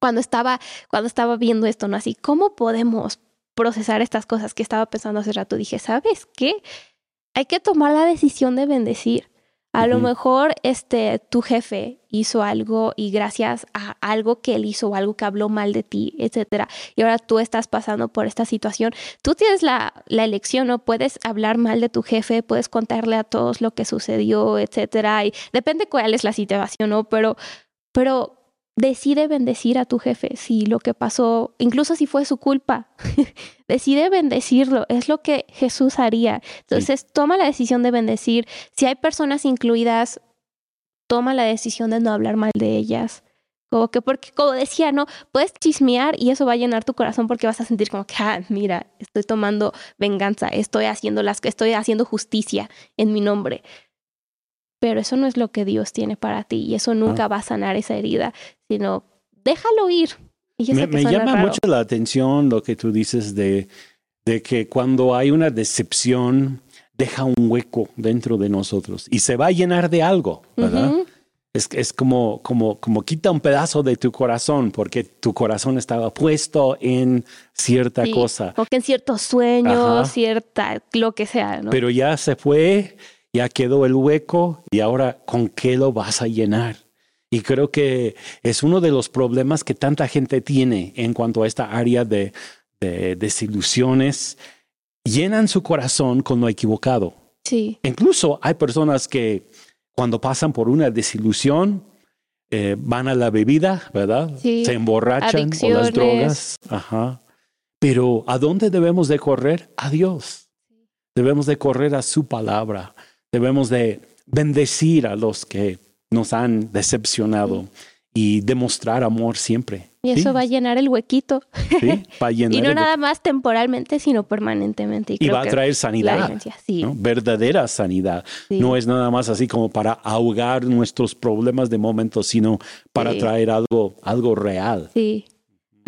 cuando estaba, cuando estaba viendo esto, ¿no? Así, ¿cómo podemos procesar estas cosas que estaba pensando hace rato? Dije, ¿sabes qué? Hay que tomar la decisión de bendecir. A lo mejor este tu jefe hizo algo y gracias a algo que él hizo o algo que habló mal de ti, etcétera, y ahora tú estás pasando por esta situación, tú tienes la, la elección, ¿no? Puedes hablar mal de tu jefe, puedes contarle a todos lo que sucedió, etcétera, y depende cuál es la situación, ¿no? Pero, pero decide bendecir a tu jefe si lo que pasó, incluso si fue su culpa, decide bendecirlo, es lo que Jesús haría. Entonces, toma la decisión de bendecir. Si hay personas incluidas, toma la decisión de no hablar mal de ellas. Como que, porque, como decía, ¿no? Puedes chismear y eso va a llenar tu corazón porque vas a sentir como que, ah, mira, estoy tomando venganza, estoy haciendo las que estoy haciendo justicia en mi nombre pero eso no es lo que Dios tiene para ti y eso nunca ah. va a sanar esa herida, sino déjalo ir. me, llama mucho la atención lo que tú dices de, de que cuando hay una decepción, deja un hueco dentro de nosotros y se va a llenar de algo, ¿verdad? Es, es como, como, como quita un pedazo de tu corazón porque tu corazón estaba puesto en cierta cosa. O que en ciertos sueños, cierta, lo que sea. ¿no? Pero ya se fue, ya quedó el hueco y ahora ¿con qué lo vas a llenar? Y creo que es uno de los problemas que tanta gente tiene en cuanto a esta área de, de desilusiones. Llenan su corazón con lo equivocado. Sí. Incluso hay personas que cuando pasan por una desilusión, eh, van a la bebida, ¿verdad? Sí. Se emborrachan o las drogas. Ajá. Pero ¿a dónde debemos de correr? A Dios. Debemos de correr a su palabra. Debemos de bendecir a los que nos han decepcionado y demostrar amor siempre. Y eso va a llenar el huequito. Sí, va a llenar y no nada más temporalmente, sino permanentemente. Y, va a traer sanidad, verdadera sanidad. No es nada más así como para ahogar nuestros problemas de momento, sino para traer algo, algo real. Sí.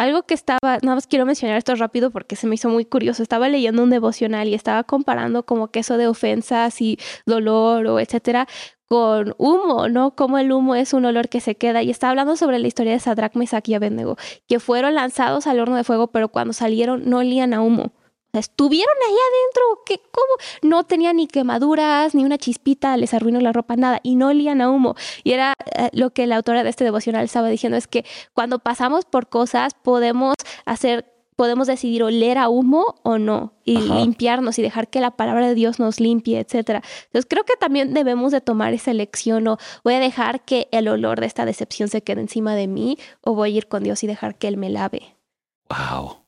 Algo que estaba, nada más quiero mencionar esto rápido porque se me hizo muy curioso. Estaba leyendo un devocional y estaba comparando como que eso de ofensas y dolor o etcétera con humo, ¿no? Como el humo es un olor que se queda. Y está hablando sobre la historia de Sadrach, Mesach y Abednego, que fueron lanzados al horno de fuego, pero cuando salieron no olían a humo. Estuvieron ahí adentro, que cómo no tenían ni quemaduras, ni una chispita, les arruinó la ropa, nada, y no olían a humo. Y era eh, lo que la autora de este devocional estaba diciendo, es que cuando pasamos por cosas podemos hacer podemos decidir oler a humo o no y limpiarnos y dejar que la palabra de Dios nos limpie, etcétera. Entonces creo que también debemos de tomar esa elección o voy a dejar que el olor de esta decepción se quede encima de mí o voy a ir con Dios y dejar que él me lave. Wow.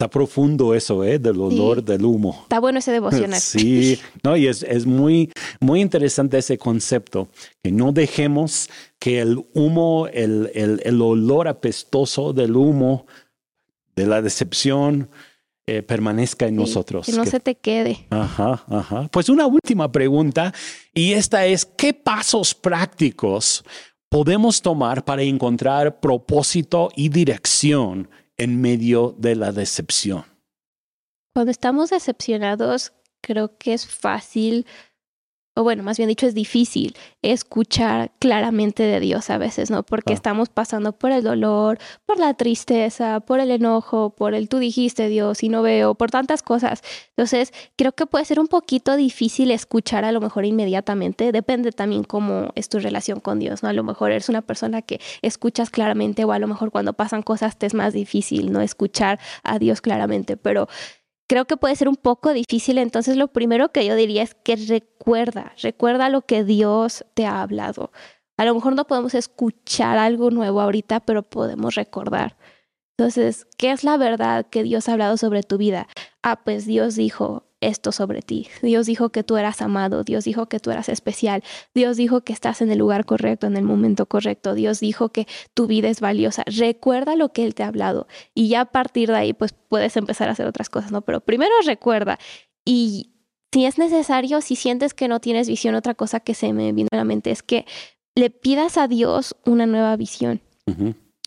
Está profundo eso, ¿eh? Del olor del humo. Está bueno ese devocional. Sí, no, y es, es, muy, muy interesante ese concepto, que no dejemos que el humo, el, el, el olor apestoso del humo de la decepción eh, permanezca en nosotros. Que no se te quede. Ajá, ajá. Pues una última pregunta y esta es, ¿qué pasos prácticos podemos tomar para encontrar propósito y dirección en medio de la decepción? Cuando estamos decepcionados, creo que es fácil o bueno, más bien dicho, es difícil escuchar claramente de Dios a veces, ¿no? Porque ah. estamos pasando por el dolor, por la tristeza, por el enojo, por el tú dijiste Dios y no veo, por tantas cosas. Entonces, creo que puede ser un poquito difícil escuchar a lo mejor inmediatamente, depende también cómo es tu relación con Dios, ¿no? A lo mejor eres una persona que escuchas claramente o a lo mejor cuando pasan cosas te es más difícil, ¿no? Escuchar a Dios claramente, pero creo que puede ser un poco difícil. Entonces lo primero que yo diría es que recuerda, recuerda lo que Dios te ha hablado. A lo mejor no podemos escuchar algo nuevo ahorita, pero podemos recordar. Entonces, ¿qué es la verdad que Dios ha hablado sobre tu vida? Ah, pues Dios dijo, esto sobre ti. Dios dijo que tú eras amado, Dios dijo que tú eras especial, Dios dijo que estás en el lugar correcto, en el momento correcto, Dios dijo que tu vida es valiosa. Recuerda lo que Él te ha hablado y ya a partir de ahí pues puedes empezar a hacer otras cosas, ¿no? Pero primero recuerda y si es necesario, si sientes que no tienes visión, otra cosa que se me vino a la mente es que le pidas a Dios una nueva visión.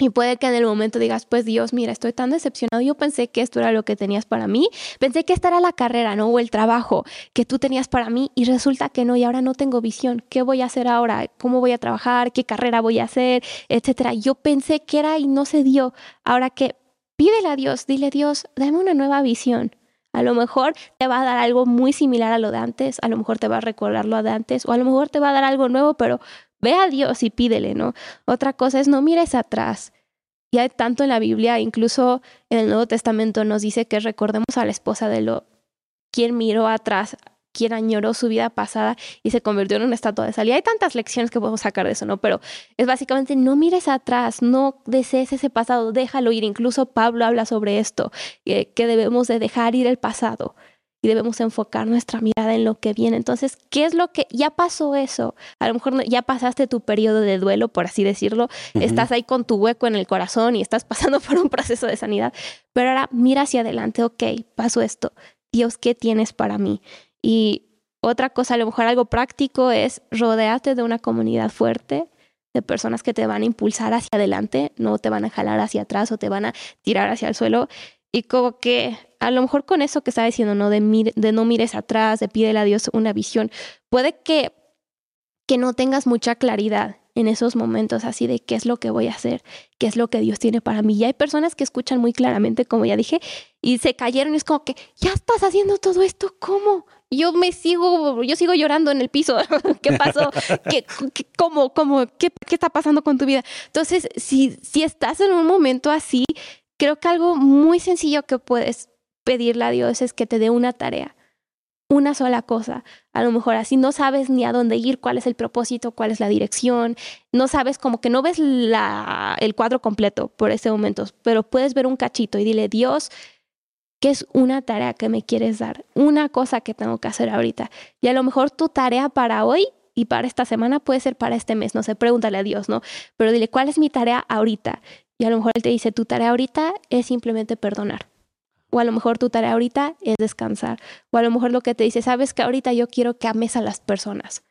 Y puede que en el momento digas, pues Dios, mira, estoy tan decepcionado. Yo pensé que esto era lo que tenías para mí. Pensé que esta era la carrera, ¿no? O el trabajo que tú tenías para mí y resulta que no y ahora no tengo visión. ¿Qué voy a hacer ahora? ¿Cómo voy a trabajar? ¿Qué carrera voy a hacer? Etcétera. Yo pensé que era y no se dio. Ahora que pídele a Dios, dile Dios, dame una nueva visión. A lo mejor te va a dar algo muy similar a lo de antes, a lo mejor te va a recordar lo de antes, o a lo mejor te va a dar algo nuevo, pero Ve a Dios y pídele, ¿no? Otra cosa es no mires atrás. Y hay tanto en la Biblia, incluso en el Nuevo Testamento nos dice que recordemos a la esposa de lo quien miró atrás, quien añoró su vida pasada y se convirtió en una estatua de sal. Y hay tantas lecciones que podemos sacar de eso, ¿no? Pero es básicamente no mires atrás, no desees ese pasado, déjalo ir. Incluso Pablo habla sobre esto, que debemos de dejar ir el pasado y debemos enfocar nuestra mirada en lo que viene. Entonces, ¿qué es lo que ya pasó eso? A lo mejor ya pasaste tu periodo de duelo, por así decirlo, estás ahí con tu hueco en el corazón y estás pasando por un proceso de sanidad, pero ahora mira hacia adelante, ok, pasó esto. Dios, ¿qué tienes para mí? Y otra cosa, a lo mejor algo práctico es rodearte de una comunidad fuerte, de personas que te van a impulsar hacia adelante, no te van a jalar hacia atrás o te van a tirar hacia el suelo. Y como que a lo mejor con eso que está diciendo, ¿no? De, de no mires atrás, de pídele a Dios una visión, puede que, que no tengas mucha claridad en esos momentos así de qué es lo que voy a hacer, qué es lo que Dios tiene para mí. Y hay personas que escuchan muy claramente, como ya dije, y se cayeron. Es como que, ya estás haciendo todo esto, ¿cómo? Yo me sigo, yo sigo llorando en el piso. ¿Qué pasó? ¿Qué, cómo, cómo, qué, qué, está pasando con tu vida? Entonces, si, si estás en un momento así, creo que algo muy sencillo que puedes pedirle a Dios es que te dé una tarea una sola cosa. A lo mejor así no sabes ni a dónde ir, cuál es el propósito, cuál es la dirección. No sabes como que no ves la, el cuadro completo por ese momento, pero puedes ver un cachito y dile, Dios, ¿qué es una tarea que me quieres dar? Una cosa que tengo que hacer ahorita. Y a lo mejor tu tarea para hoy y para esta semana puede ser para este mes. No sé, pregúntale a Dios, ¿no? Pero dile, ¿cuál es mi tarea ahorita? Y a lo mejor él te dice, tu tarea ahorita es simplemente perdonar. O a lo mejor tu tarea ahorita es descansar. O a lo mejor lo que te dice, sabes que ahorita yo quiero que ames a las personas.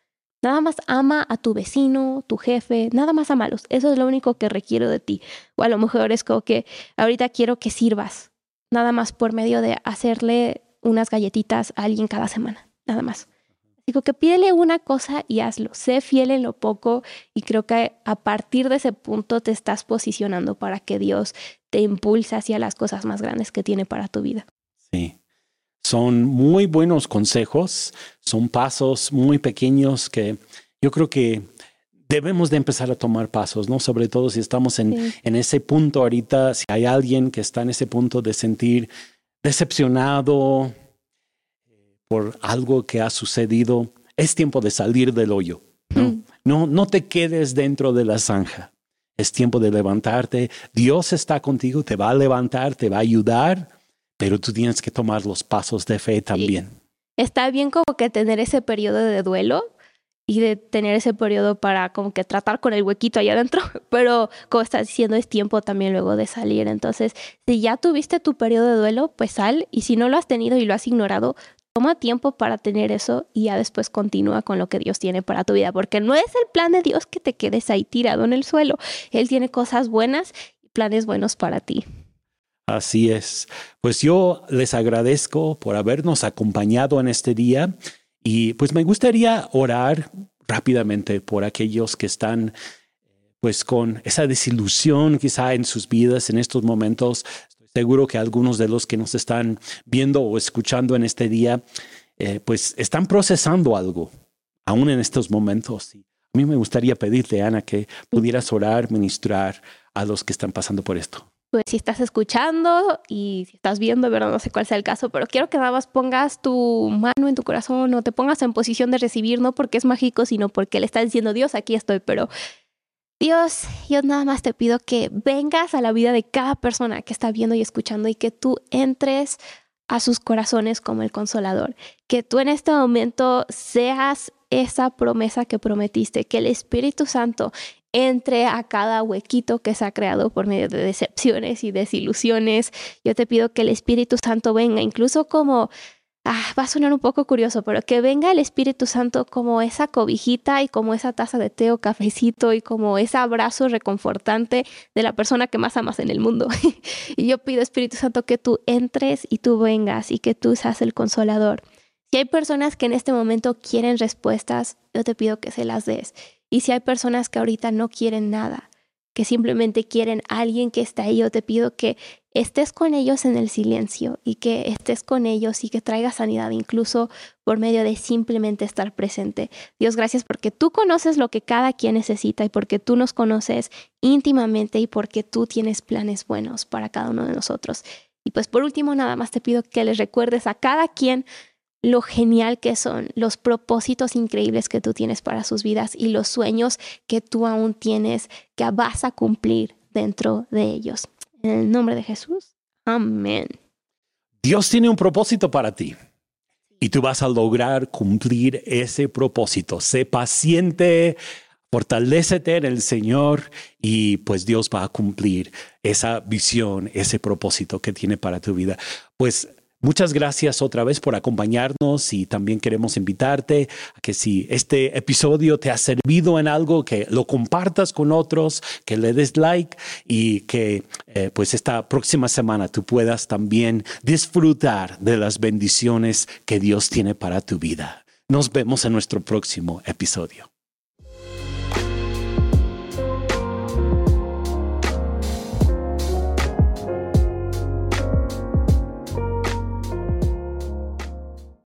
Nada más ama a tu vecino, tu jefe, nada más amalos. Eso es lo único que requiero de ti. O a lo mejor es como que ahorita quiero que sirvas. Nada más por medio de hacerle unas galletitas a alguien cada semana. Nada más. Digo que pídele una cosa y hazlo. Sé fiel en lo poco y creo que a partir de ese punto te estás posicionando para que Dios te impulse hacia las cosas más grandes que tiene para tu vida. Sí. Son muy buenos consejos, son pasos muy pequeños que yo creo que debemos de empezar a tomar pasos, ¿no? Sobre todo si estamos en, en ese punto ahorita, si hay alguien que está en ese punto de sentir decepcionado, por algo que ha sucedido, es tiempo de salir del hoyo. ¿no? Mm. no, no te quedes dentro de la zanja. Es tiempo de levantarte. Dios está contigo, te va a levantar, te va a ayudar, pero tú tienes que tomar los pasos de fe también. Está bien como que tener ese periodo de duelo y de tener ese periodo para como que tratar con el huequito allá adentro, pero como estás diciendo es tiempo también luego de salir. Entonces, si ya tuviste tu periodo de duelo, pues sal y si no lo has tenido y lo has ignorado, Toma tiempo para tener eso y ya después continúa con lo que Dios tiene para tu vida, porque no es el plan de Dios que te quedes ahí tirado en el suelo. Él tiene cosas buenas y planes buenos para ti. Así es. Pues yo les agradezco por habernos acompañado en este día y pues me gustaría orar rápidamente por aquellos que están pues con esa desilusión quizá en sus vidas en estos momentos seguro que algunos de los que nos están viendo o escuchando en este día, eh, pues están procesando algo, aún en estos momentos. a mí me gustaría pedirte, Ana, que pudieras orar, ministrar a los que están pasando por esto. Pues si estás escuchando y si estás viendo, ¿verdad? No sé cuál sea el caso, pero quiero que nada más pongas tu mano en tu corazón o te pongas en posición de recibir, no porque es mágico, sino porque le estás diciendo, Dios, aquí estoy, pero Dios, yo nada más te pido que vengas a la vida de cada persona que está viendo y escuchando y que tú entres a sus corazones como el consolador. Que tú en este momento seas esa promesa que prometiste, que el Espíritu Santo entre a cada huequito que se ha creado por medio de decepciones y desilusiones. Yo te pido que el Espíritu Santo venga, incluso como ah, va a sonar un poco curioso, pero que venga el Espíritu Santo como esa cobijita y como esa taza de té o cafecito y como ese abrazo reconfortante de la persona que más amas en el mundo. y yo pido, Espíritu Santo, que tú entres y tú vengas y que tú seas el consolador. Si hay personas que en este momento quieren respuestas, yo te pido que se las des. Y si hay personas que ahorita no quieren nada, que simplemente quieren a alguien que está ahí, yo te pido que estés con ellos en el silencio y que estés con ellos y que traiga sanidad incluso por medio de simplemente estar presente. Dios, gracias porque tú conoces lo que cada quien necesita y porque tú nos conoces íntimamente y porque tú tienes planes buenos para cada uno de nosotros. Y pues por último, nada más te pido que les recuerdes a cada quien lo genial que son, los propósitos increíbles que tú tienes para sus vidas y los sueños que tú aún tienes que vas a cumplir dentro de ellos. En el nombre de Jesús. Amén. Dios tiene un propósito para ti y tú vas a lograr cumplir ese propósito. Sé paciente, fortalécete en el Señor y pues Dios va a cumplir esa visión, ese propósito que tiene para tu vida. Pues Muchas gracias otra vez por acompañarnos y también queremos invitarte a que si este episodio te ha servido en algo, que lo compartas con otros, que le des like y que eh, pues esta próxima semana tú puedas también disfrutar de las bendiciones que Dios tiene para tu vida. Nos vemos en nuestro próximo episodio.